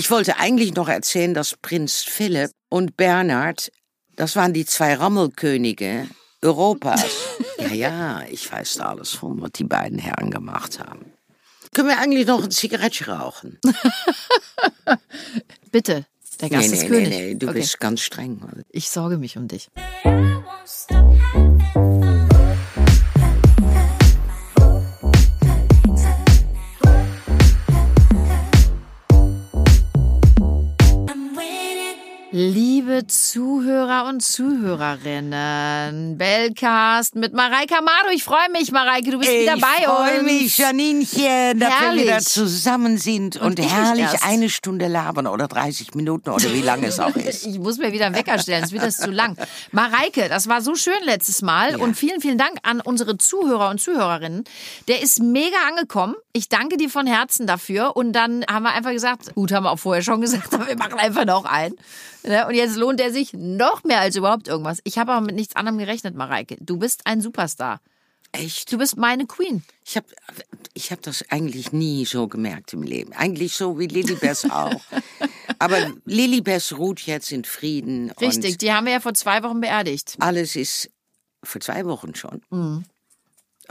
Ich wollte eigentlich noch erzählen, dass Prinz Philipp und Bernhard, das waren die zwei Rammelkönige Europas. ja, ja, ich weiß da alles von, was die beiden Herren gemacht haben. Können wir eigentlich noch ein Zigarettchen rauchen? Bitte. Der Gast nee, ist nee, König. nee, nee, du okay. bist ganz streng. Ich sorge mich um dich. Liebe Zuhörer und Zuhörerinnen, Bellcast mit Mareike Amado. Ich freue mich, Mareike, du bist wieder bei ich freue uns. mich, Janinchen, dass Herrlich. wir wieder zusammen sind und, Und ich herrlich eine Stunde labern oder 30 Minuten oder wie lange es auch ist. Ich muss mir wieder einen Wecker stellen, es wird das zu lang. Mareike, das war so schön letztes Mal und vielen, vielen Dank an unsere Zuhörer und Zuhörerinnen. Der ist mega angekommen. Ich danke dir von Herzen dafür. Und dann haben wir einfach gesagt, gut, haben wir auch vorher schon gesagt, aber wir machen einfach noch einen. Ne? Und jetzt lohnt er sich noch mehr als überhaupt irgendwas. Ich habe aber mit nichts anderem gerechnet, Mareike. Du bist ein Superstar. Echt? Du bist meine Queen. Ich habe ich hab das eigentlich nie so gemerkt im Leben. Eigentlich so wie Lilibes auch. Aber Lilibes ruht jetzt in Frieden. Richtig, die haben wir ja vor zwei Wochen beerdigt. alles ist vor zwei Wochen schon. Mhm.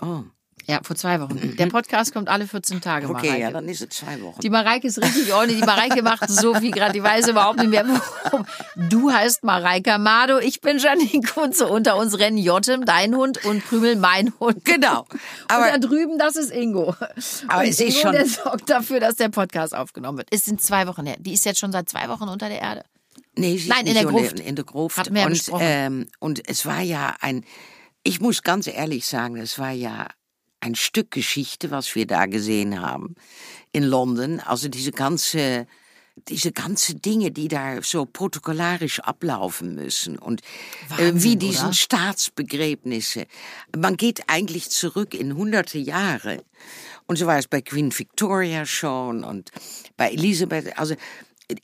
Oh, Ja, vor zwei Wochen. Der Podcast kommt alle 14 Tage, okay, Mareike. ja, dann ist es zwei Wochen. Die Mareike ist richtig ordentlich. Die Mareike macht so viel gerade. Die weiß überhaupt nicht mehr, warum. Du heißt Mareike Amado. Ich bin Janine Kunze. Unter uns rennen Jotem, dein Hund, und Krümel, mein Hund. Genau. Aber und da drüben, das ist Ingo. Aber und es ist Ingo, schon- der sorgt dafür, dass der Podcast aufgenommen wird. Es sind zwei Wochen her. Die ist jetzt schon seit zwei Wochen unter der Erde. Nee, sie Nein, in der Gruft. In der Gruft. Wir ja und, ähm, und es war ja ein, ich muss ganz ehrlich sagen, es war ja ein Stück Geschichte, was wir da gesehen haben in London. Also diese ganze, diese ganze Dinge, die da so protokollarisch ablaufen müssen und äh, wie Wahnsinn, diesen oder? Staatsbegräbnisse. Man geht eigentlich zurück in hunderte Jahre. Und so war es bei Queen Victoria schon und bei Elisabeth. Also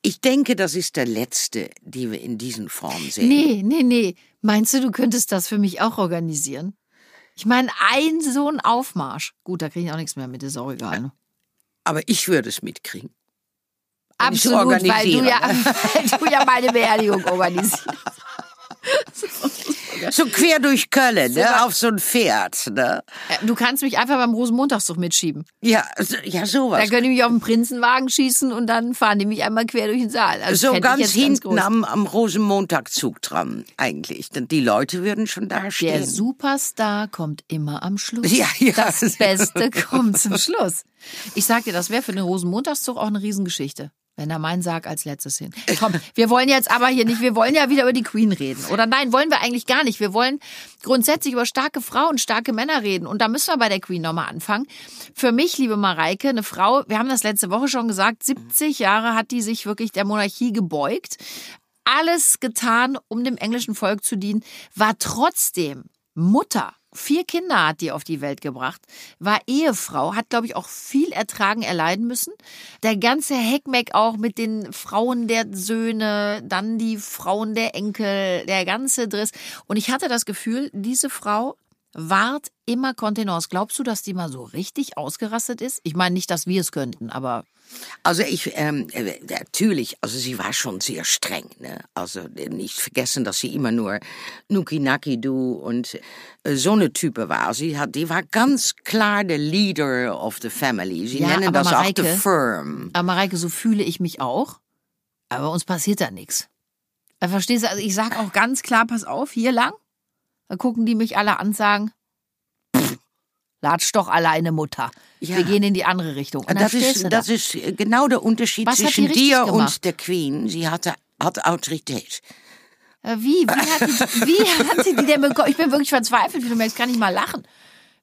ich denke, das ist der letzte, die wir in diesen Form sehen. Nee, nee, nee. Meinst du, du könntest das für mich auch organisieren? Ich meine, ein so ein Aufmarsch. Gut, da kriege ich auch nichts mehr mit, ist auch egal. Ne? Aber ich würde es mitkriegen. Absolut, weil du, ja, weil du ja meine Beerdigung organisierst. So quer durch Köln, So ne, auf so ein Pferd. Ne? Äh, Du kannst mich einfach beim Rosenmontagszug mitschieben. Ja, so- ja, Da sowas. können die mich auf den Prinzenwagen schießen und dann fahren die mich einmal quer durch den Saal. Also So ganz hinten groß. am, am Rosenmontagzug dran, eigentlich. Denn die Leute würden schon da Der stehen. Superstar kommt immer am Schluss. Ja, ja. Das Beste kommt zum Schluss. Ich sag dir, das wäre für den Rosenmontagszug auch eine Riesengeschichte. Wenn da mein Sarg als letztes hin. Komm, wir wollen jetzt aber hier nicht, wir wollen ja wieder über die Queen reden. Oder nein, wollen wir eigentlich gar nicht. Wir wollen grundsätzlich über starke Frauen, starke Männer reden. Und da müssen wir bei der Queen nochmal anfangen. Für mich, liebe Mareike, eine Frau, wir haben das letzte Woche schon gesagt, 70 Jahre hat die sich wirklich der Monarchie gebeugt. Alles getan, um dem englischen Volk zu dienen, war trotzdem Mutter. Vier Kinder hat die auf die Welt gebracht, war Ehefrau, hat, glaube ich, auch viel ertragen, erleiden müssen. Der ganze Heckmeck auch mit den Frauen der Söhne, dann die Frauen der Enkel, der ganze Driss. Und ich hatte das Gefühl, diese Frau wahrt immer Kontenance. Glaubst du, dass die mal so richtig ausgerastet ist? Ich meine nicht, dass wir es könnten, aber Also ich, ähm, äh, natürlich, also sie war schon sehr streng, ne? Also nicht vergessen, dass sie immer nur Nuki Naki Du und äh, so eine Type war. Sie hat, die war ganz klar der Leader of the family. Sie Ja, nennen das auch Mareike- the firm. Aber Mareike, so fühle ich mich auch. Aber uns passiert da nichts. Äh, Verstehst du? Also ich sag auch ganz klar, pass auf, hier lang. Da gucken die mich alle an und sagen, "Pff, latsch doch alleine, Mutter. Ja. Wir gehen in die andere Richtung. Und dann Das ist, das ist äh, genau der Unterschied Was zwischen dir gemacht? und der Queen. Sie hatte, hat Autorität. Äh, Wie? Wie hat, die, wie hat sie die denn bekommen? Ich bin wirklich verzweifelt, wie du merkst, kann ich mal lachen.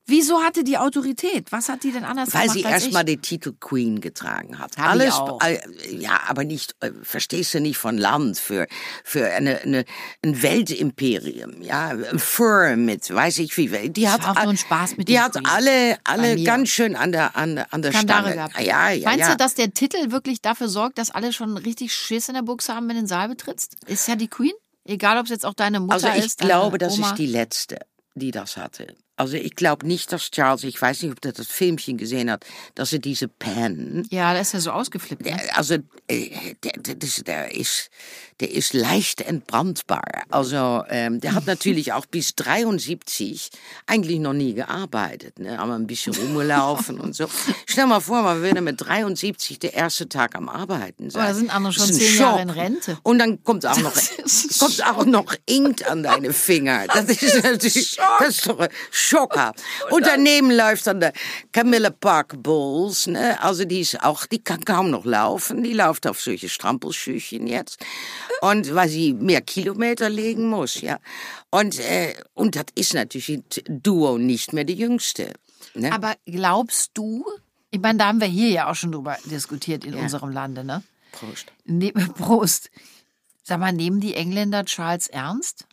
Wieso hatte die Autorität? Was hat die denn anders Weil gemacht sie als erst ich? mal den Titel Queen getragen hat. Hab ich Alles, auch. äh, ja, aber nicht, äh, verstehst du nicht von Land für für eine, eine ein Weltimperium, ja, ein Firm mit, weiß ich wie, die hat auch nur Spaß mit die hat Queen. alle alle ganz schön an der an an der Stange. gehabt. Ja, ja, Meinst ja. du, dass der Titel wirklich dafür sorgt, dass alle schon richtig Schiss in der Buchse haben, wenn du den Saal betrittst? Ist ja die Queen? Egal, ob es jetzt auch deine Mutter also ich ist. glaube, das Oma. ist die letzte, die das hatte. Also ich glaube nicht, dass Charles, ich weiß nicht, ob der das Filmchen gesehen hat, dass er diese Pen, Ja, der ist ja so ausgeflippt. Ne? der- also äh, der, der, ist, der ist leicht entbrandbar. Also ähm, der hat natürlich auch bis 73 eigentlich noch nie gearbeitet, ne? aber ein bisschen rumgelaufen und so. Stell mal vor, man würde mit 73 der erste Tag am Arbeiten sein. Aber da sind andere schon zehn Jahre in Rente. Und dann kommt auch noch, kommt auch noch Inkt an deine Finger. Das ist natürlich, das ist doch Schocker. Und daneben läuft dann der Camilla Park Bowles, ne? Also die ist auch, die kann kaum noch laufen. Die läuft auf solche Strampelschüchen jetzt. Und weil sie mehr Kilometer legen muss, ja. Und, äh, und das ist natürlich ein Duo nicht mehr die jüngste. Ne? Aber glaubst du, ich meine, da haben wir hier ja auch schon drüber diskutiert in unserem Lande, ne? Prost. Ne Prost. Sag mal, nehmen die Engländer Charles ernst?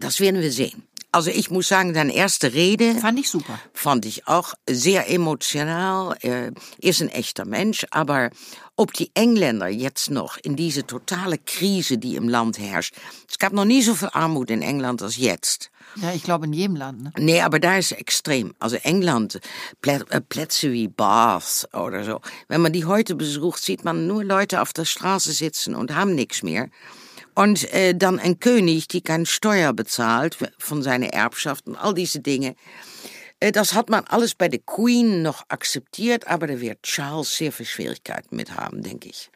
Das werden wir sehen. Also ich muss sagen, deine erste Rede Fand ich super. fand ich auch sehr emotional. Er ist ein echter Mensch, aber ob die Engländer jetzt noch in diese totale Krise, die im Land herrscht, es gab noch nie so viel Armut in England als jetzt. Ja, ich glaube in jedem Land, ne? Nee, aber da ist es extrem. Also England, äh, Plätze wie Bath oder so. Wenn man die heute besucht, sieht man nur Leute auf der Straße sitzen und haben nichts mehr. Und äh, dann ein König, die keine Steuer bezahlt von seiner Erbschaft und all diese Dinge. Äh, Das hat man alles bei der Queen noch akzeptiert, aber da wird Charles sehr viel Schwierigkeiten mit haben, denke ich.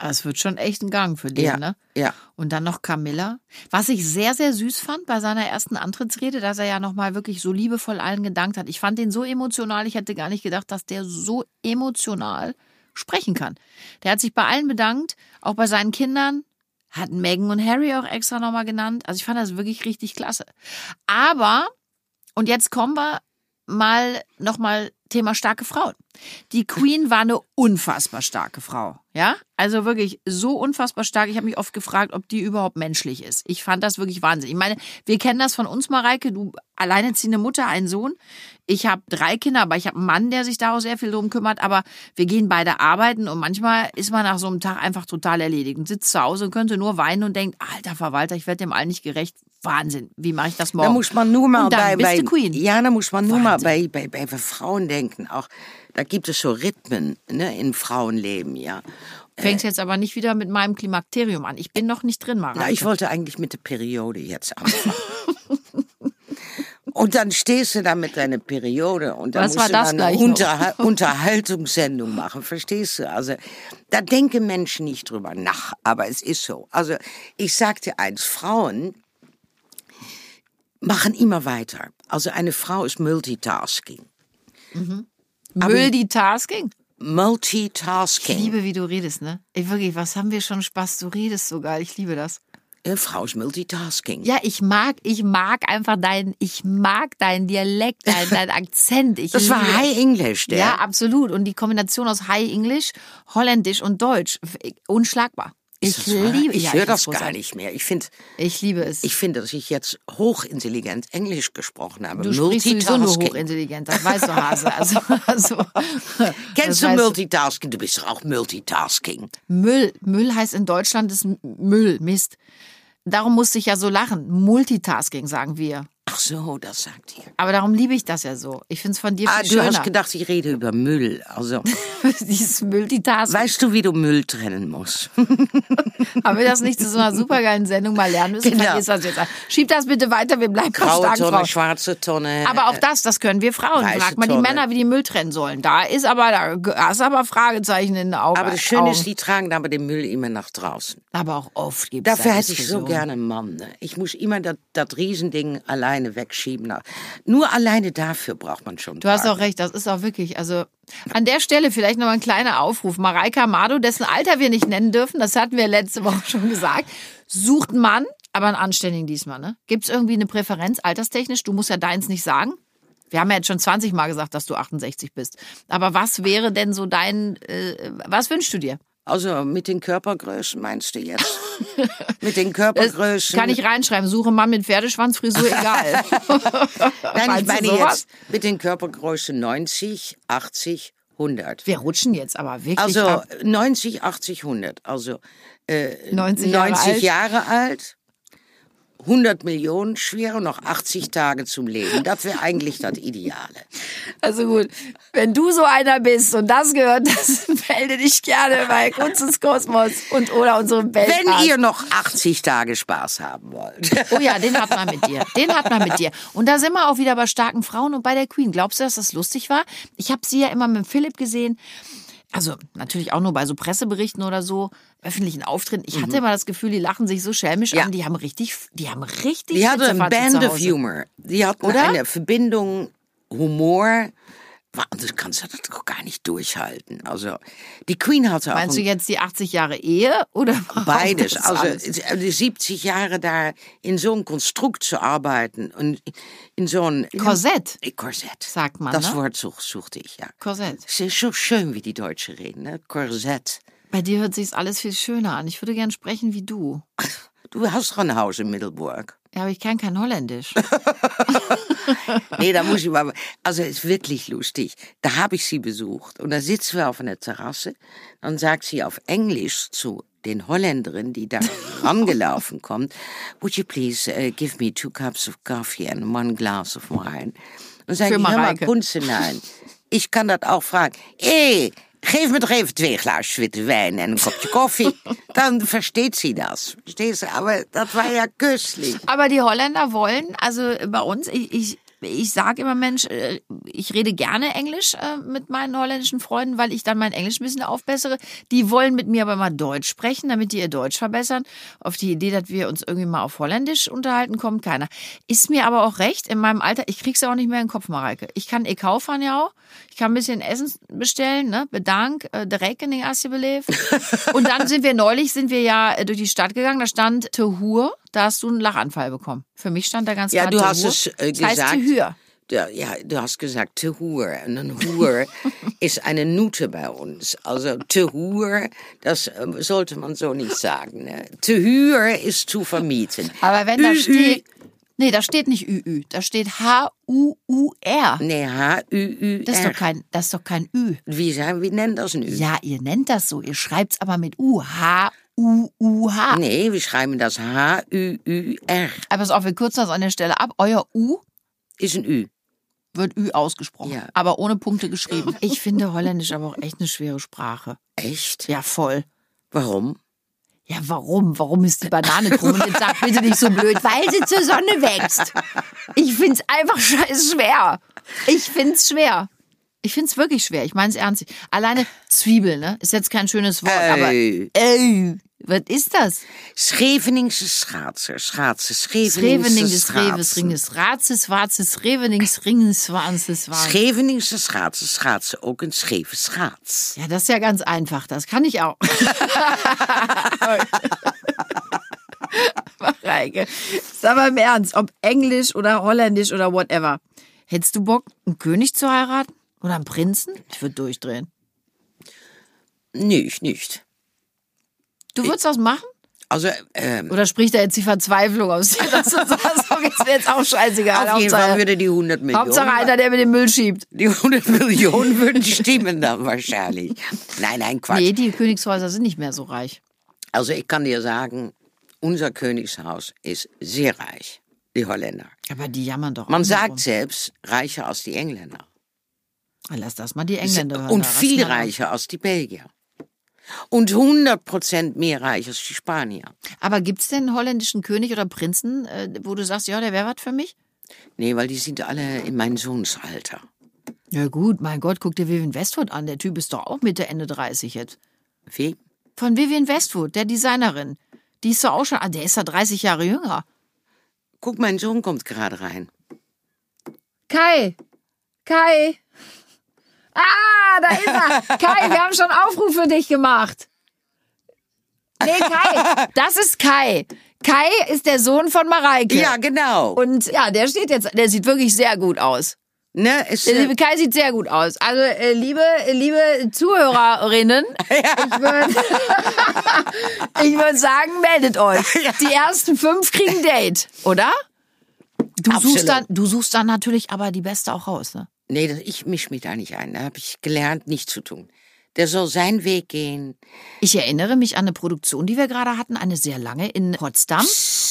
Es wird schon echt ein Gang für den, Ja, ne? ja. Und dann noch Camilla. Was ich sehr, sehr süß fand bei seiner ersten Antrittsrede, dass er ja nochmal wirklich so liebevoll allen gedankt hat. Ich fand den so emotional, ich hätte gar nicht gedacht, dass der so emotional sprechen kann. Der hat sich bei allen bedankt, auch bei seinen Kindern, hat Meghan und Harry auch extra nochmal genannt. Also ich fand das wirklich richtig klasse. Aber, und jetzt kommen wir mal nochmal Thema starke Frauen. Die Queen war eine unfassbar starke Frau. Ja, also wirklich so unfassbar stark. Ich habe mich oft gefragt, ob die überhaupt menschlich ist. Ich fand das wirklich Wahnsinn. Ich meine, wir kennen das von uns, Mareike. Du alleinerziehende Mutter, einen Sohn. Ich habe drei Kinder, aber ich habe einen Mann, der sich da auch sehr viel drum kümmert. Aber wir gehen beide arbeiten und manchmal ist man nach so einem Tag einfach total erledigt und sitzt zu Hause und könnte nur weinen und denkt, alter Verwalter, ich werde dem allen nicht gerecht. Wahnsinn, wie mache ich das morgen? Da muss man nur mal dann bei, bei ja, da muss man nur mal Wahnsinn. bei, bei, bei Frauen denken. Auch da gibt es so Rhythmen ne, im Frauenleben, ja. Fängst jetzt aber nicht wieder mit meinem Klimakterium an. Ich bin noch nicht drin, Mareike. Na, ich wollte eigentlich mit der Periode jetzt anfangen. Und dann stehst du da mit deiner Periode und dann Was musst war du das mal eine noch? Unterhal Unterhaltungssendung machen, verstehst du? Also da denken Menschen nicht drüber nach, aber es ist so. Also ich sag dir eins, Frauen machen immer weiter. Also eine Frau ist Multitasking. Multitasking. Ich Multitasking. liebe, wie du redest, ne? Ey, wirklich, was haben wir schon Spaß? Du redest so geil. Ich liebe das. Eine Frau ist Multitasking. Ja, ich mag, ich mag einfach deinen, ich mag deinen Dialekt, deinen, deinen Akzent. Ich Das war High English, der. Ja, absolut. Und die Kombination aus High English, Holländisch und Deutsch, f- Ich liebe, Ich ja, höre das gar nicht mehr. Ich finde, Ich liebe es. ich finde, dass ich jetzt hochintelligent Englisch gesprochen habe. du sprichst sowieso nur hochintelligent, das weißt du, Hase. Also, also, Kennst du Multitasking? Du bist doch auch Multitasking. Müll. Müll heißt in Deutschland ist Müll, Mist. Darum musste ich ja so lachen. Multitasking sagen wir. Ach so, das sagt ihr. Aber darum liebe ich das ja so. Ich finde es von dir Ah, viel du schöner. hast gedacht, ich rede über Müll. Also, Dieses Multitasking. weißt du, wie du Müll trennen musst? Haben wir das nicht zu so einer supergeilen Sendung mal lernen müssen? Genau. Das jetzt. Schieb das bitte weiter, wir bleiben Graue starken Tonne, Frauen. schwarze Tonne. Aber auch das, das können wir Frauen. Frag mal die Tonne. Männer, wie die Müll trennen sollen. Da ist aber, da ist aber Fragezeichen in den Augen. Aber das Schöne ist, die tragen aber den Müll immer nach draußen. aber auch oft gibt es Dafür hätte ich so gerne einen Mann. Ne? Ich muss immer das, das Riesending alleine wegschieben. Nur alleine dafür braucht man schon. Du hast auch recht, das ist auch wirklich, also an der Stelle vielleicht noch mal ein kleiner Aufruf. Mareika Amado, dessen Alter wir nicht nennen dürfen, das hatten wir letzte Woche schon gesagt, sucht einen Mann, aber einen anständigen diesmal. Ne? Gibt es irgendwie eine Präferenz alterstechnisch? Du musst ja deins nicht sagen. Wir haben ja jetzt schon 20 Mal gesagt, dass du 68 bist. Aber was wäre denn so dein, äh, was wünschst du dir? Also mit den Körpergrößen meinst du jetzt? mit den Das Körpergrößen. kann ich reinschreiben, suche Mann mit Pferdeschwanzfrisur, egal. Nein, ich meine jetzt mit den Körpergrößen 90, 80, 100. Wir rutschen jetzt aber wirklich Also ab. 90, 80, 100. Also äh, 90 Jahre alt. Jahre alt, 100 Millionen schwer und noch 80 Tage zum Leben. Das wäre eigentlich das Ideale. Also gut, wenn du so einer bist und das gehört, das melde dich gerne bei Kunst ins Kosmos und oder unserem Welt. Wenn ihr noch 80 Tage Spaß haben wollt. Oh ja, den hat man mit dir. Den hat man mit dir. Und da sind wir auch wieder bei starken Frauen und bei der Queen. Glaubst du, dass das lustig war? Ich habe sie ja immer mit Philipp gesehen. Also natürlich auch nur bei so Presseberichten oder so, öffentlichen Auftritten. Ich hatte immer das Gefühl, die lachen sich so schelmisch Ja. an. Die haben richtig, die haben richtig Die hatte ein Band of. Humor. Die hatten Oder? eine Verbindung Humor. Das kannst du das doch gar nicht durchhalten. Also, die Queen hatte auch Meinst du jetzt die 80 Jahre Ehe oder beides. Also, alles? die 70 Jahre da in so einem Konstrukt zu arbeiten und in so ein Korsett, Korsett. sagt man, Das ne? Wort such, suchte ich, ja. Korsett. Es ist so schön, wie die Deutschen reden, ne? Korsett. Bei dir hört sich's alles viel schöner an. Ich würde gern sprechen wie du. Du hast doch ein Haus in Middelburg. Ja, aber ich kann kein Holländisch. Nee, da muss ich mal. Also, es ist wirklich lustig. Da habe ich sie besucht und da sitzen wir auf einer Terrasse. Dann sagt sie auf Englisch zu den Holländerin, die da rangelaufen kommt, Would you please uh, give me two cups of coffee and one glass of wine? Und sag Für ich, hör mal, Mareike. Kunze, nein. Ich kann das auch fragen. Ey, geef me doch even twee glaasjes witte wijn en een kopje koffie. Dann versteht sie das. Verstehst du? Aber das war ja köstlich. Aber die Holländer wollen, also bei uns, ich, ich, ich sage immer, Mensch, äh, ich rede gerne Englisch äh, mit meinen holländischen Freunden, weil ich dann mein Englisch ein bisschen aufbessere. Die wollen mit mir aber mal Deutsch sprechen, damit die ihr Deutsch verbessern. Auf die Idee, dass wir uns irgendwie mal auf Holländisch unterhalten, kommt keiner. Ist mir aber auch recht, in meinem Alter, ich krieg's ja auch nicht mehr in den Kopf, Mareike. Ich kann EK fahren ja auch. Ich kann ein bisschen Essen bestellen, ne? Bedank, äh, der Rekening alsjeblieft. Und dann sind wir neulich, sind wir ja äh, durch die Stadt gegangen, da stand Tehur, da hast du einen Lachanfall bekommen. Für mich stand da ganz Ja, klar du hast Tehur. es äh, das heißt gesagt. Tehur. Ja, ja, du hast gesagt te Hoer. Und ein Hoer ist eine Nute bei uns. Also te Hoer, das ähm, sollte man so nicht sagen. Ne? Te Huur ist zu vermieten. Aber wenn da steht, nee, da steht nicht ÜÜ, da steht H-U-U-R. Nee, H-U-U-R. Das ist doch kein, das ist doch kein Ü. Wie, sagen, wie nennt das ein Ü? Ja, ihr nennt das so, ihr schreibt's aber mit U. H-U-U-H. Nee, wir schreiben das H-U-U-R. Aber pass auf, wir kürzen das an der Stelle ab. Euer U Ist ein Ü. wird Ü ausgesprochen, Ja. aber ohne Punkte geschrieben. Ich finde Holländisch aber auch echt eine schwere Sprache. Echt? Ja, voll. Warum? Ja, warum? Warum ist die Banane krumm? Und jetzt sag bitte nicht so blöd, weil sie zur Sonne wächst. Ich find's einfach scheiß schwer. Ich find's schwer. Ich find's wirklich schwer. Ich mein's ernst. Alleine Zwiebel, ne? Ist jetzt kein schönes Wort, aber Ey. Was ist das? Scheveningse schaatser. Schaatsen. Schrevening Scheveningse des Reves, schaatsen. Ringes, Ratzes, Watzes, Revenings, Ringes, Wanzes, Wanzes. Scheveningse schaatsen. Schaatsen ook een scheve schaats. Ja, das ist ja ganz einfach. Das kann ich auch. Mareike, sag mal im Ernst, ob Englisch oder Holländisch oder whatever. Hättest du Bock, einen König zu heiraten? Oder einen Prinzen? Ich würde durchdrehen. Nicht, nicht. Du würdest das machen? Also, ähm, Oder spricht da jetzt die Verzweiflung aus dir, dass du sagst, so ist mir jetzt auch scheißegal. auf jeden Fall würde die 100 Millionen. Hauptsache einer, der mit dem Müll schiebt. Die 100 Millionen würden stimmen dann wahrscheinlich. Nein, nein, Quatsch. Nee, die Königshäuser sind nicht mehr so reich. Also ich kann dir sagen, unser Königshaus ist sehr reich. Die Holländer. Aber die jammern doch. Man sagt rum. selbst reicher als die Engländer. Lass das mal die Engländer hören. Und viel reicher als die Belgier. Und 100 Prozent mehr reich als die Spanier. Aber gibt's denn einen holländischen König oder Prinzen, äh, wo du sagst, ja, der wäre was für mich? Nee, weil die sind alle in meinem Sohnsalter. Ja gut, mein Gott, guck dir Vivian Westwood an. Der Typ ist doch auch Mitte, Ende 30 jetzt. Wie? Von Vivian Westwood, der Designerin. Die ist doch auch schon, ah, der ist ja 30 Jahre jünger. Guck, mein Sohn kommt gerade rein. Kai, Kai. Ah, da ist er. Kai, wir haben schon Aufruf für dich gemacht. Nee, Kai, das ist Kai. Kai ist der Sohn von Mareike. Ja, genau. Und ja, der steht jetzt, der sieht wirklich sehr gut aus. ne, es, Der liebe Kai sieht sehr gut aus. Also, äh, liebe, liebe Zuhörerinnen, ich würde ich würd sagen, meldet euch. Die ersten fünf kriegen Date, oder? Du Absolut. suchst, dann, du suchst dann natürlich aber die Beste auch raus, ne? Nee, das- ich misch mich da nicht ein. Da habe ich gelernt, nicht zu tun. Der soll seinen Weg gehen. Ich erinnere mich an eine Produktion, die wir gerade hatten, eine sehr lange in Potsdam.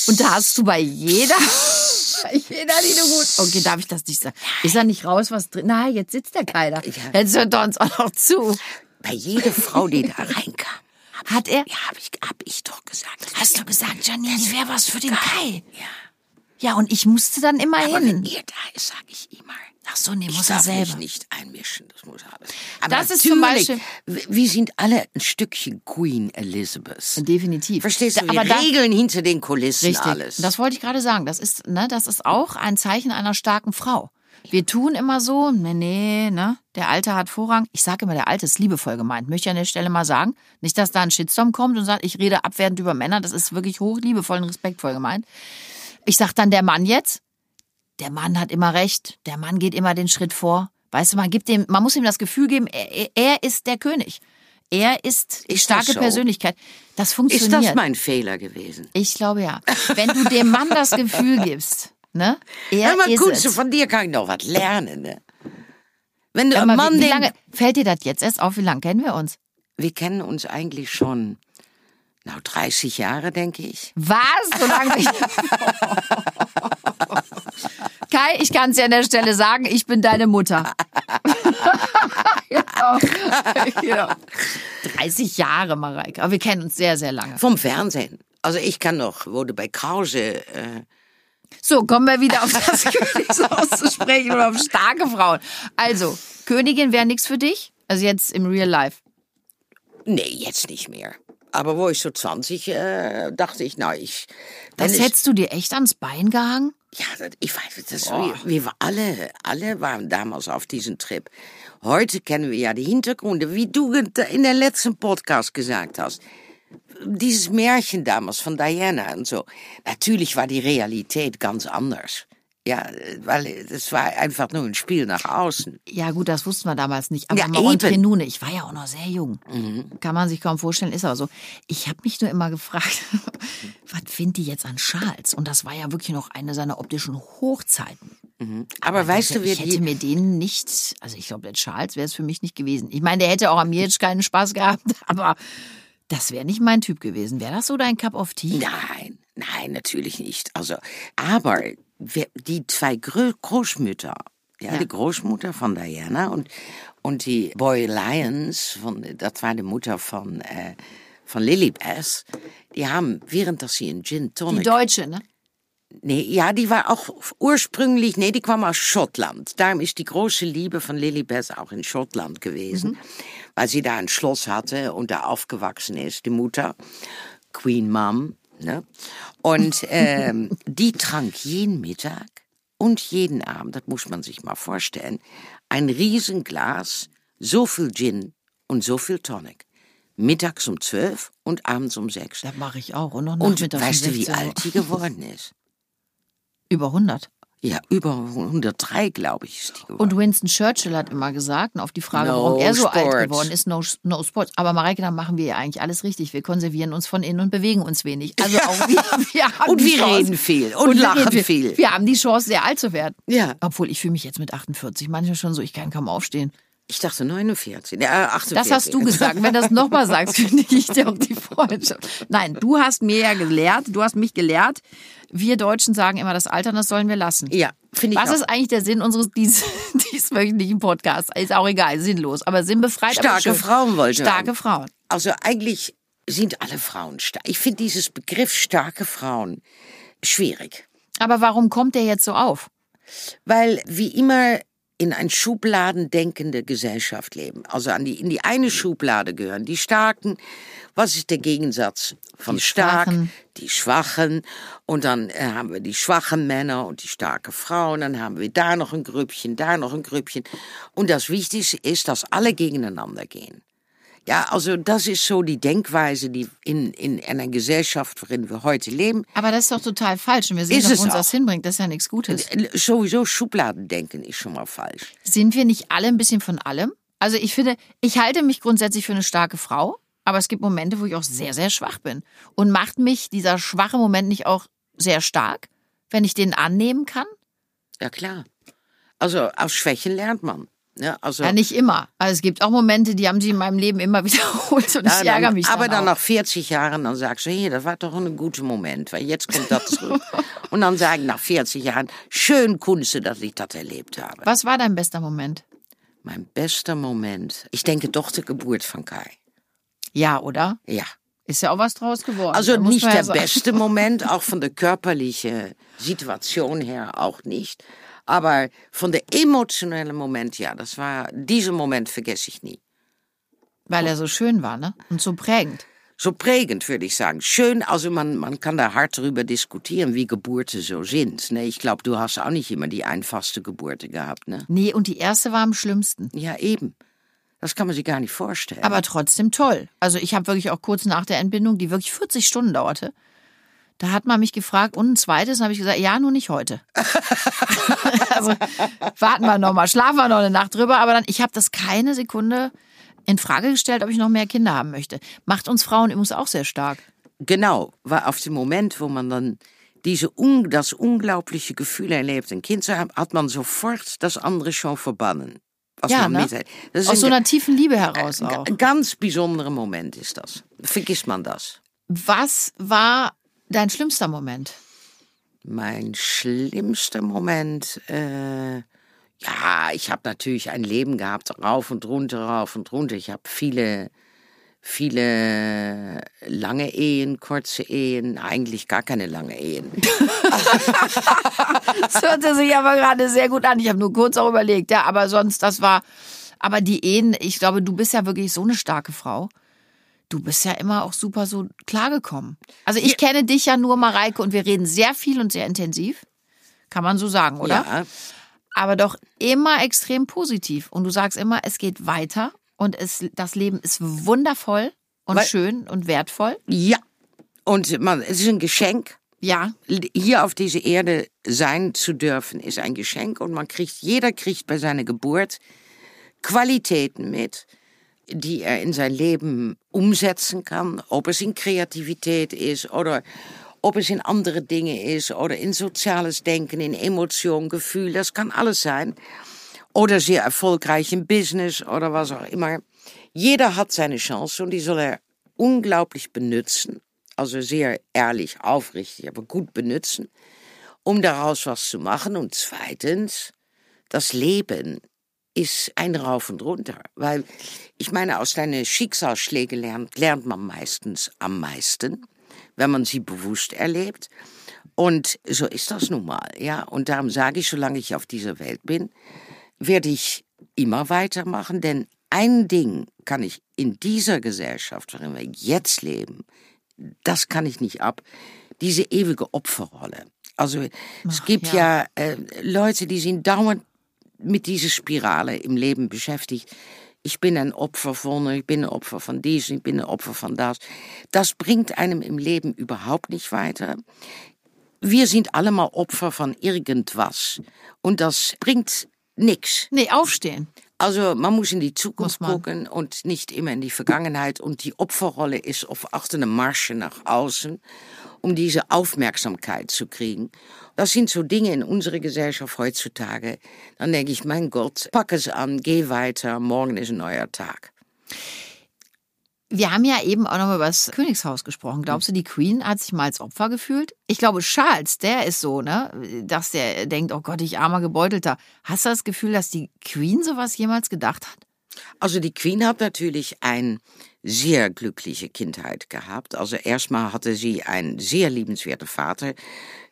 Und da hast du bei jeder, bei jeder, die du gut. Okay, darf ich das nicht sagen? Ist da nicht raus, was drin? Nein, jetzt sitzt der keiner. Jetzt hört er uns auch noch zu. Bei jeder Frau, die da reinkam. Hat er? Ja, hab ich, hab ich doch gesagt. Hast du gesagt, Janine, die wäre was für den Kai? Ja. Ja, und ich musste dann immer Aber hin. wenn ihr da ist, sag ich immer. Ach so, nee, Ich muss er darf mich selber. nicht einmischen, das muss er alles. Aber Das ist zum Beispiel- wir sind alle ein Stückchen Queen Elizabeth. Definitiv. Verstehst du? Da- Wir aber da- regeln hinter den Kulissen Richtig. alles. Das wollte ich gerade sagen. Das ist, ne, das ist auch ein Zeichen einer starken Frau. Wir tun immer so, nee, nee, ne, der Alte hat Vorrang. Ich sage immer, der Alte ist liebevoll gemeint. Möchte ich an der Stelle mal sagen. Nicht, dass da ein Shitstorm kommt und sagt, ich rede abwertend über Männer. Das ist wirklich hoch liebevoll und respektvoll gemeint. Ich sag dann der Mann jetzt. Der Mann hat immer recht. Der Mann geht immer den Schritt vor. Weißt du, man gibt dem, man muss ihm das Gefühl geben, er, er- ist der König. Er ist die Ist das starke so? Persönlichkeit. Das ist funktioniert. das mein Fehler gewesen? Ich glaube ja. Wenn du dem Mann das Gefühl gibst, ne? Er mal, ist es. von dir kann ich noch was lernen. Ne? Wenn du Hör mal, Mann wie, wie lange fällt dir das jetzt erst auf? Wie lange kennen wir uns? Wir kennen uns eigentlich schon, na, 30 Jahre, denke ich. Was? So lange nicht. Kai, ich kann es dir an der Stelle sagen, ich bin deine Mutter. genau. genau. 30 Jahre, Mareike. Aber wir kennen uns sehr, sehr lange. Vom Fernsehen. Also ich kann noch, wurde bei Krause, äh, So, kommen wir wieder auf das Königshaus zu sprechen oder auf starke Frauen. Also, Königin wäre nichts für dich? Also jetzt im Real Life. nee, jetzt nicht mehr. Aber wo ich so 20, äh, dachte ich, na, ich... Das ich- hättest du dir echt ans Bein gehangen? Ja, ich weiß, das, wir, wir alle, alle waren damals auf diesem Trip. Heute kennen wir ja die Hintergründe, wie du in der letzten Podcast gesagt hast. Dieses Märchen damals von Diana und so. Natürlich war die Realität ganz anders. Ja, weil das war einfach nur ein Spiel nach außen. Ja, gut, das wussten wir damals nicht. Aber Ja, nous, ich war ja auch noch sehr jung. Kann man sich kaum vorstellen, ist aber so. Ich habe mich nur immer gefragt, was findet die jetzt an Charles? Und das war ja wirklich noch eine seiner optischen Hochzeiten. Aber weißt du, wer ich hätte mir den nicht, also ich glaube, der Charles wäre es für mich nicht gewesen. Ich meine, der hätte auch an mir jetzt keinen Spaß gehabt, aber das wäre nicht mein Typ gewesen. Wäre das so dein Cup of Tea? Nein, nein, natürlich nicht. Also, aber die zwei Großmütter, ja, Ja. die Großmutter von Diana und, und die Boy Lyons, von, das war die Mutter von, äh, von Lilibeth, die haben, während dass sie in Gin Die Tonic... Deutsche, ne? Nee, ja, die war auch ursprünglich, nee, die kam aus Schottland. Darum ist die große Liebe von Lilibeth auch in Schottland gewesen, weil sie da ein Schloss hatte und da aufgewachsen ist, die Mutter, Queen Mom. Ne? Und ähm, die trank jeden Mittag und jeden Abend, das muss man sich mal vorstellen, ein Riesenglas, so viel Gin und so viel Tonic. Mittags um zwölf und abends um sechs. Das mache ich auch. Und noch Und nachmittags um weißt du, wie 16 Uhr. alt die geworden ist? Über 100. Ja, über 103, glaube ich, ist die geworden. Und Winston Churchill hat immer gesagt, und auf die Frage, No warum er so alt sports. geworden ist, no, no sports. Aber Mareike, dann machen wir ja eigentlich alles richtig. Wir konservieren uns von innen und bewegen uns wenig. Also auch wir, wir haben Und wir Chance. reden viel und wir lachen reden viel. Wir haben die Chance, sehr alt zu werden. Ja. Obwohl, ich fühle mich jetzt mit 48 manchmal schon so, ich kann kaum aufstehen. Ich dachte 49, ja, 48. Das hast du gesagt. Wenn du das nochmal sagst, kündige ich dir auch die Freundschaft. Nein, du hast mir ja gelehrt, du hast mich gelehrt. Wir Deutschen sagen immer, das Altern, das sollen wir lassen. Ja, finde ich Was auch. ist eigentlich der Sinn unseres dies, dieswöchentlichen Podcasts? Ist auch egal, sinnlos, aber sinnbefreit. aber Starke schön. Frauen wollte Starke. Frauen. Also eigentlich sind alle Frauen stark. Ich finde dieses Begriff starke Frauen schwierig. Aber warum kommt der jetzt so auf? Weil wie immer in ein Schubladen denkende Gesellschaft leben. Also an die, in die eine Schublade gehören die Starken. Was ist der Gegensatz von Die stark? Schwachen. Die Schwachen. Und dann äh, haben wir die schwachen Männer und die starke Frauen. Dann haben wir da noch ein Grüppchen, da noch ein Grüppchen. Und das Wichtigste ist, dass alle gegeneinander gehen. Ja, also das ist so die Denkweise, die in, in einer Gesellschaft, worin wir heute leben, Aber das ist doch total falsch. Und wir sehen, dass uns auch. das hinbringt. Das ist ja nichts Gutes. sowieso Schubladendenken ist schon mal falsch. Sind wir nicht alle ein bisschen von allem? Also ich finde, ich halte mich grundsätzlich für eine starke Frau, aber es gibt Momente, wo ich auch sehr, sehr schwach bin. Und macht mich dieser schwache Moment nicht auch sehr stark, wenn ich den annehmen kann? Ja, klar. Also aus Schwächen lernt man. Ne? Also, Ja, nicht immer. Also es gibt auch Momente, die haben sie in meinem Leben immer wiederholt und Ja, ich ärgere dann, mich aber dann auch. nach 40 Jahren, dann sagst du, hier, das war doch ein guter Moment, weil jetzt kommt das zurück. und dann sagen nach 40 Jahren, schön Kunst, dass ich das erlebt habe. Was war dein bester Moment? Mein bester Moment, ich denke doch die Geburt von Kai. Ja, oder? Ja. Ist ja auch was draus geworden. Also Da nicht ja der sagen. beste Moment, auch von der körperlichen Situation her auch nicht. Aber von der emotionellen Moment, ja, das war, diesen Moment vergesse ich nie. Weil er so schön war, ne? Und so prägend. So prägend, würde ich sagen. Schön, also man, man kann da hart darüber diskutieren, wie Geburten so sind. Ne? Ich glaube, du hast auch nicht immer die einfachste Geburte gehabt. Ne? Nee, und die erste war am schlimmsten. Ja, eben. Das kann man sich gar nicht vorstellen. Aber trotzdem toll. Also ich habe wirklich auch kurz nach der Entbindung, die wirklich 40 Stunden dauerte, da hat man mich gefragt, und ein zweites, habe ich gesagt, ja, nur nicht heute. also warten wir noch mal, schlafen wir noch eine Nacht drüber, aber dann, ich habe das keine Sekunde in Frage gestellt, ob ich noch mehr Kinder haben möchte. Macht uns Frauen übrigens auch sehr stark. Genau, weil auf dem Moment, wo man dann diese un das unglaubliche Gefühl erlebt, ein Kind zu haben, hat man sofort das andere schon verbannen. Was Ja, ne? Aus so einer tiefen Liebe heraus auch. ein ganz besonderer Moment ist das. Vergisst man das. Was war dein schlimmster Moment? Mein schlimmster Moment, äh, ja, ich habe natürlich ein Leben gehabt, rauf und runter, rauf und runter. Ich habe viele, viele lange Ehen, kurze Ehen, eigentlich gar keine lange Ehen. Das hörte sich aber gerade sehr gut an. Ich habe nur kurz auch überlegt, ja, aber sonst, das war, aber die Ehen, ich glaube, du bist ja wirklich so eine starke Frau. Du bist ja immer auch super so klargekommen. Also ich kenne dich ja nur, Mareike, und wir reden sehr viel und sehr intensiv. Kann man so sagen, oder? Ja, Aber doch immer extrem positiv. Und du sagst immer, es geht weiter und es, das Leben ist wundervoll und Weil- schön und wertvoll. ja. Und man, es ist ein Geschenk. Ja, hier auf dieser Erde sein zu dürfen, ist ein Geschenk und man kriegt, jeder kriegt bei seiner Geburt Qualitäten mit, die er in sein Leben umsetzen kann, ob es in Kreativität ist oder ob es in andere Dinge ist oder in soziales Denken, in Emotion, Gefühl, das kann alles sein. Oder sehr erfolgreich im Business oder was auch immer. Jeder hat seine Chance und die soll er unglaublich benutzen. Also sehr ehrlich, aufrichtig, aber gut benutzen, um daraus was zu machen. Und zweitens, das Leben ist ein Rauf und runter. Weil, ich meine, aus deinen Schicksalsschlägen lernt, lernt man meistens am meisten, wenn man sie bewusst erlebt. Und so ist das nun mal, ja. Und darum sage ich, solange ich auf dieser Welt bin, werde ich immer weitermachen, denn ein Ding kann ich in dieser Gesellschaft, worin wir jetzt leben, das kann ich nicht ab. Diese ewige Opferrolle. Also es gibt ja, äh, Leute, die sind dauernd mit dieser Spirale im Leben beschäftigt. Ich bin ein Opfer von, ich bin ein Opfer von dies, ich bin ein Opfer von das. Das bringt einem im Leben überhaupt nicht weiter. Wir sind alle mal Opfer von irgendwas. Und das bringt nix. nee, aufstehen. Also man muss in die Zukunft gucken und nicht immer in die Vergangenheit. Und die Opferrolle ist auf achtende Marsche nach außen, um diese Aufmerksamkeit zu kriegen. Das sind so Dinge in unserer Gesellschaft heutzutage. Dann denke ich, mein Gott, pack es an, geh weiter, morgen ist ein neuer Tag. Wir haben ja eben auch noch über das Königshaus gesprochen. Glaubst du, die Queen hat sich mal als Opfer gefühlt? Ich glaube, Charles, der ist so, ne, dass der denkt, oh Gott, ich armer Gebeutelter. Hast du das Gefühl, dass die Queen sowas jemals gedacht hat? Also die Queen hat natürlich eine sehr glückliche Kindheit gehabt. Also erstmal hatte sie einen sehr liebenswerten Vater,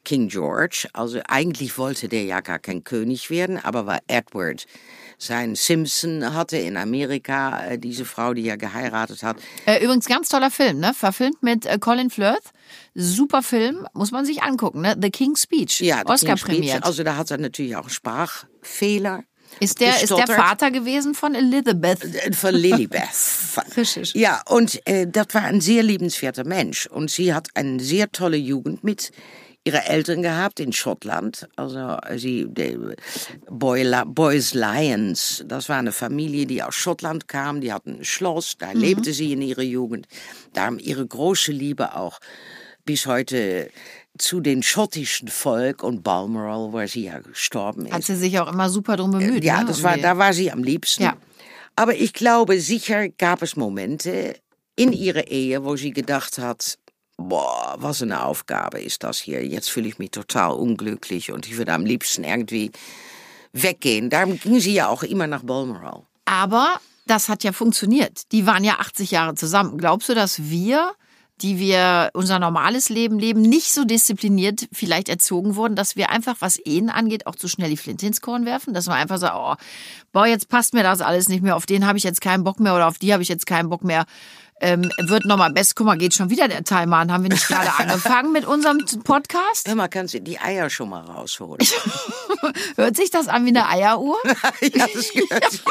King George. Also eigentlich wollte der ja gar kein König werden, aber weil Edward sein Simpson hatte in Amerika, äh, diese Frau, die er geheiratet hat, Äh, übrigens, ganz toller Film, ne? Verfilmt mit äh, Colin Firth. Super Film, muss man sich angucken, ne? The King's Speech. ja, Oscar King's Speech, prämiert. Also da hat er natürlich auch Sprachfehler. Ist, der, ist der. Vater gewesen von Elizabeth. Äh, Von Lilibeth. Richtig. Ja, und äh, das war ein sehr liebenswerter Mensch. Und sie hat eine sehr tolle Jugend mit ihre Eltern gehabt in Schottland. Also sie, die Boy, Boys Lions, das war eine Familie, die aus Schottland kam. Die hatten ein Schloss, da lebte sie in ihrer Jugend. Da haben ihre große Liebe auch bis heute zu den schottischen Volk und Balmoral, wo sie ja gestorben ist. Hat sie sich auch immer super drum bemüht. ja, ne? das war, da war sie am liebsten. Ja. Aber ich glaube, sicher gab es Momente in ihrer Ehe, wo sie gedacht hat, boah, was eine Aufgabe ist das hier. Jetzt fühle ich mich total unglücklich und ich würde am liebsten irgendwie weggehen. Darum ging sie ja auch immer nach Balmoral. Aber das hat ja funktioniert. Die waren ja 80 Jahre zusammen. Glaubst du, dass wir, die wir unser normales Leben leben, nicht so diszipliniert vielleicht erzogen wurden, dass wir einfach, was Ehen angeht, auch zu schnell die Flinte ins Korn werfen? Dass man einfach sagt, oh, boah, jetzt passt mir das alles nicht mehr, auf den habe ich jetzt keinen Bock mehr oder auf die habe ich jetzt keinen Bock mehr. Ähm, wird nochmal best, guck mal, geht schon wieder der Timer an. Haben wir nicht gerade angefangen mit unserem Podcast? Hör mal, kannst du die Eier schon mal rausholen? Hört sich das an wie eine Eieruhr? ja, das gehört sich.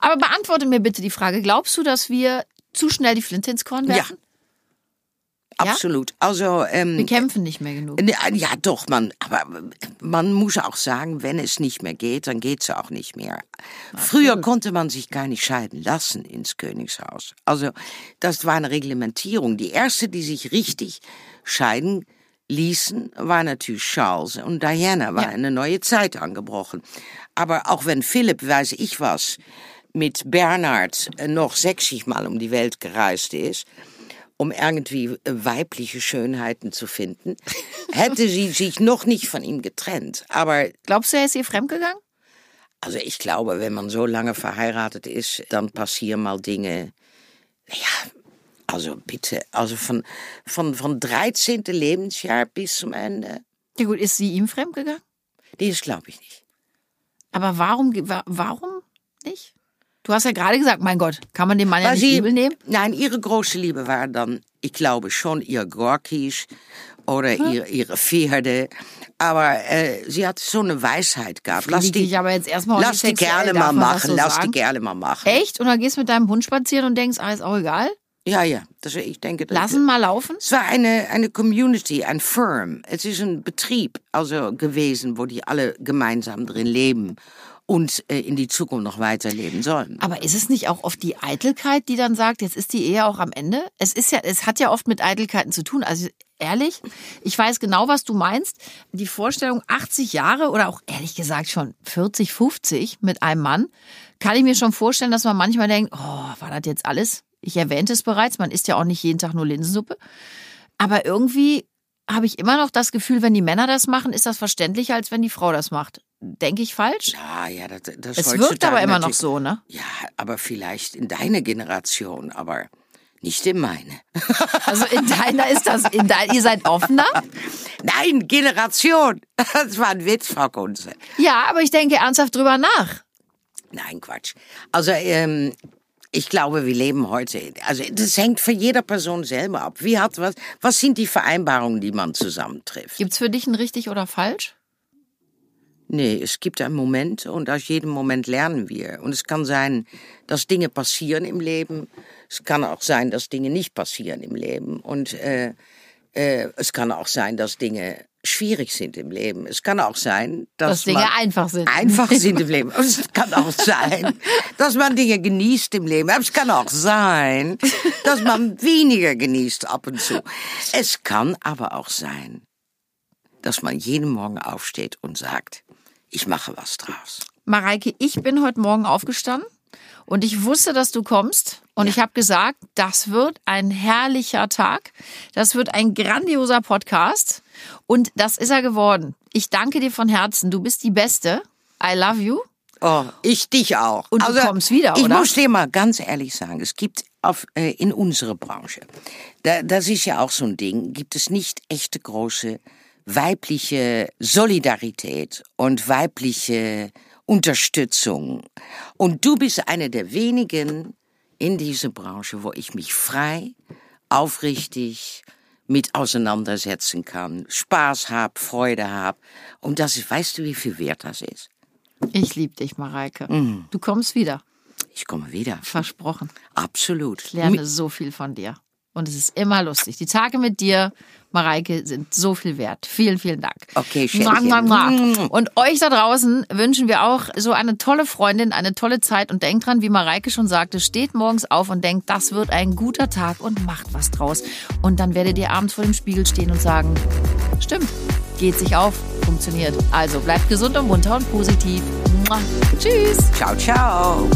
Aber beantworte mir bitte die Frage, glaubst du, dass wir zu schnell die Flinte ins Korn Ja. Absolut. Also, ähm, Wir kämpfen nicht mehr genug. Ne, Ja, doch, man, aber man muss auch sagen, wenn es nicht mehr geht, dann geht's auch nicht mehr. Früher konnte man sich gar nicht scheiden lassen ins Königshaus. Also, das war eine Reglementierung. Die erste, die sich richtig scheiden ließen, war natürlich Charles und Diana, war Ja. eine neue Zeit angebrochen. Aber auch wenn Philipp, weiß ich was, mit Bernhard äh, noch 60 Mal um die Welt gereist ist, um irgendwie äh, weibliche Schönheiten zu finden, hätte sie sich noch nicht von ihm getrennt. Aber Glaubst du, er ist ihr fremdgegangen? also ich glaube, wenn man so lange verheiratet ist, dann passieren mal Dinge. Ja, also bitte, also von, von, von 13. Lebensjahr bis zum Ende, Ja gut, ist sie ihm fremdgegangen? das glaube ich nicht. Aber warum, warum nicht? Du hast ja gerade gesagt, mein Gott, kann man den Mann ja Weil nicht übel nehmen? Nein, ihre große Liebe war dann, ich glaube schon ihr Gorkis oder ihr, ihre Pferde. Aber äh, sie hat so eine Weisheit gehabt. Lass die, ich aber jetzt erstmal lass die darf mal machen, so lass sagen? die gerne mal machen. Echt? Und dann gehst du mit deinem Hund spazieren und denkst, ah, ist auch egal? Ja, ja, das, ich denke, das, Lassen mal laufen? Es war eine, eine Community, ein Firm. Es ist ein Betrieb also gewesen, wo die alle gemeinsam drin leben und äh, in die Zukunft noch weiterleben sollen. Aber ist es nicht auch oft die Eitelkeit, die dann sagt, jetzt ist die Ehe auch am Ende? Es ist ja, es hat ja oft mit Eitelkeiten zu tun. Also ehrlich, ich weiß genau, was du meinst. Die Vorstellung 80 Jahre oder auch ehrlich gesagt schon 40, 50 mit einem Mann, kann ich mir schon vorstellen, dass man manchmal denkt, oh, war das jetzt alles? Ich erwähnte es bereits, man isst ja auch nicht jeden Tag nur Linsensuppe. Aber irgendwie habe ich immer noch das Gefühl, wenn die Männer das machen, ist das verständlicher, als wenn die Frau das macht. Denke ich falsch? Ja, ja, das, das Es wirkt aber immer noch so, ne? Ja, aber vielleicht in deiner Generation, aber nicht in meine. Also in deiner ist das, in dein, ihr seid offener? Nein, Generation. Das war ein Witz, Frau Kunze. Ja, aber ich denke ernsthaft drüber nach. Nein, Quatsch. Also, ähm, ich glaube, wir leben heute, also das hängt für jeder Person selber ab. Wie hat was, was sind die Vereinbarungen, die man zusammentrifft? Gibt's für dich ein richtig oder falsch? Nee, es gibt einen Moment und aus jedem Moment lernen wir. Und es kann sein, dass Dinge passieren im Leben. Es kann auch sein, dass Dinge nicht passieren im Leben. Und äh, äh, es kann auch sein, dass Dinge schwierig sind im Leben. Es kann auch sein, dass, Dass Dinge einfach sind. Einfach sind im Leben. Es kann auch sein, dass man Dinge genießt im Leben. Es kann auch sein, dass man weniger genießt ab und zu. Es kann aber auch sein, dass man jeden Morgen aufsteht und sagt, ich mache was draus. Mareike, ich bin heute Morgen aufgestanden und ich wusste, dass du kommst. Und ich habe gesagt, das wird ein herrlicher Tag. Das wird ein grandioser Podcast. Und das ist er geworden. Ich danke dir von Herzen. Du bist die Beste. I love you. Oh, ich dich auch. Und du kommst wieder, ich oder? muss dir mal ganz ehrlich sagen, es gibt auf, äh, in unserer Branche, da, das ist ja auch so ein Ding, gibt es nicht echte große weibliche Solidarität und weibliche Unterstützung. Und du bist eine der wenigen in dieser Branche, wo ich mich frei, aufrichtig mit auseinandersetzen kann, Spaß hab, Freude hab. Und das ist, weißt du, wie viel wert das ist? Ich liebe dich, Mareike. Mhm. Du kommst wieder. Ich komme wieder. Versprochen. Absolut. Ich lerne so viel von dir. Und es ist immer lustig. Die Tage mit dir, Mareike, sind so viel wert. Vielen, vielen Dank. Okay, mua, mua. Und euch da draußen wünschen wir auch so eine tolle Freundin, eine tolle Zeit. Und denkt dran, wie Mareike schon sagte, steht morgens auf und denkt, das wird ein guter Tag und macht was draus. Und dann werdet ihr abends vor dem Spiegel stehen und sagen, stimmt, geht sich auf, funktioniert. Also bleibt gesund und munter und positiv. Tschüss. Ciao, ciao.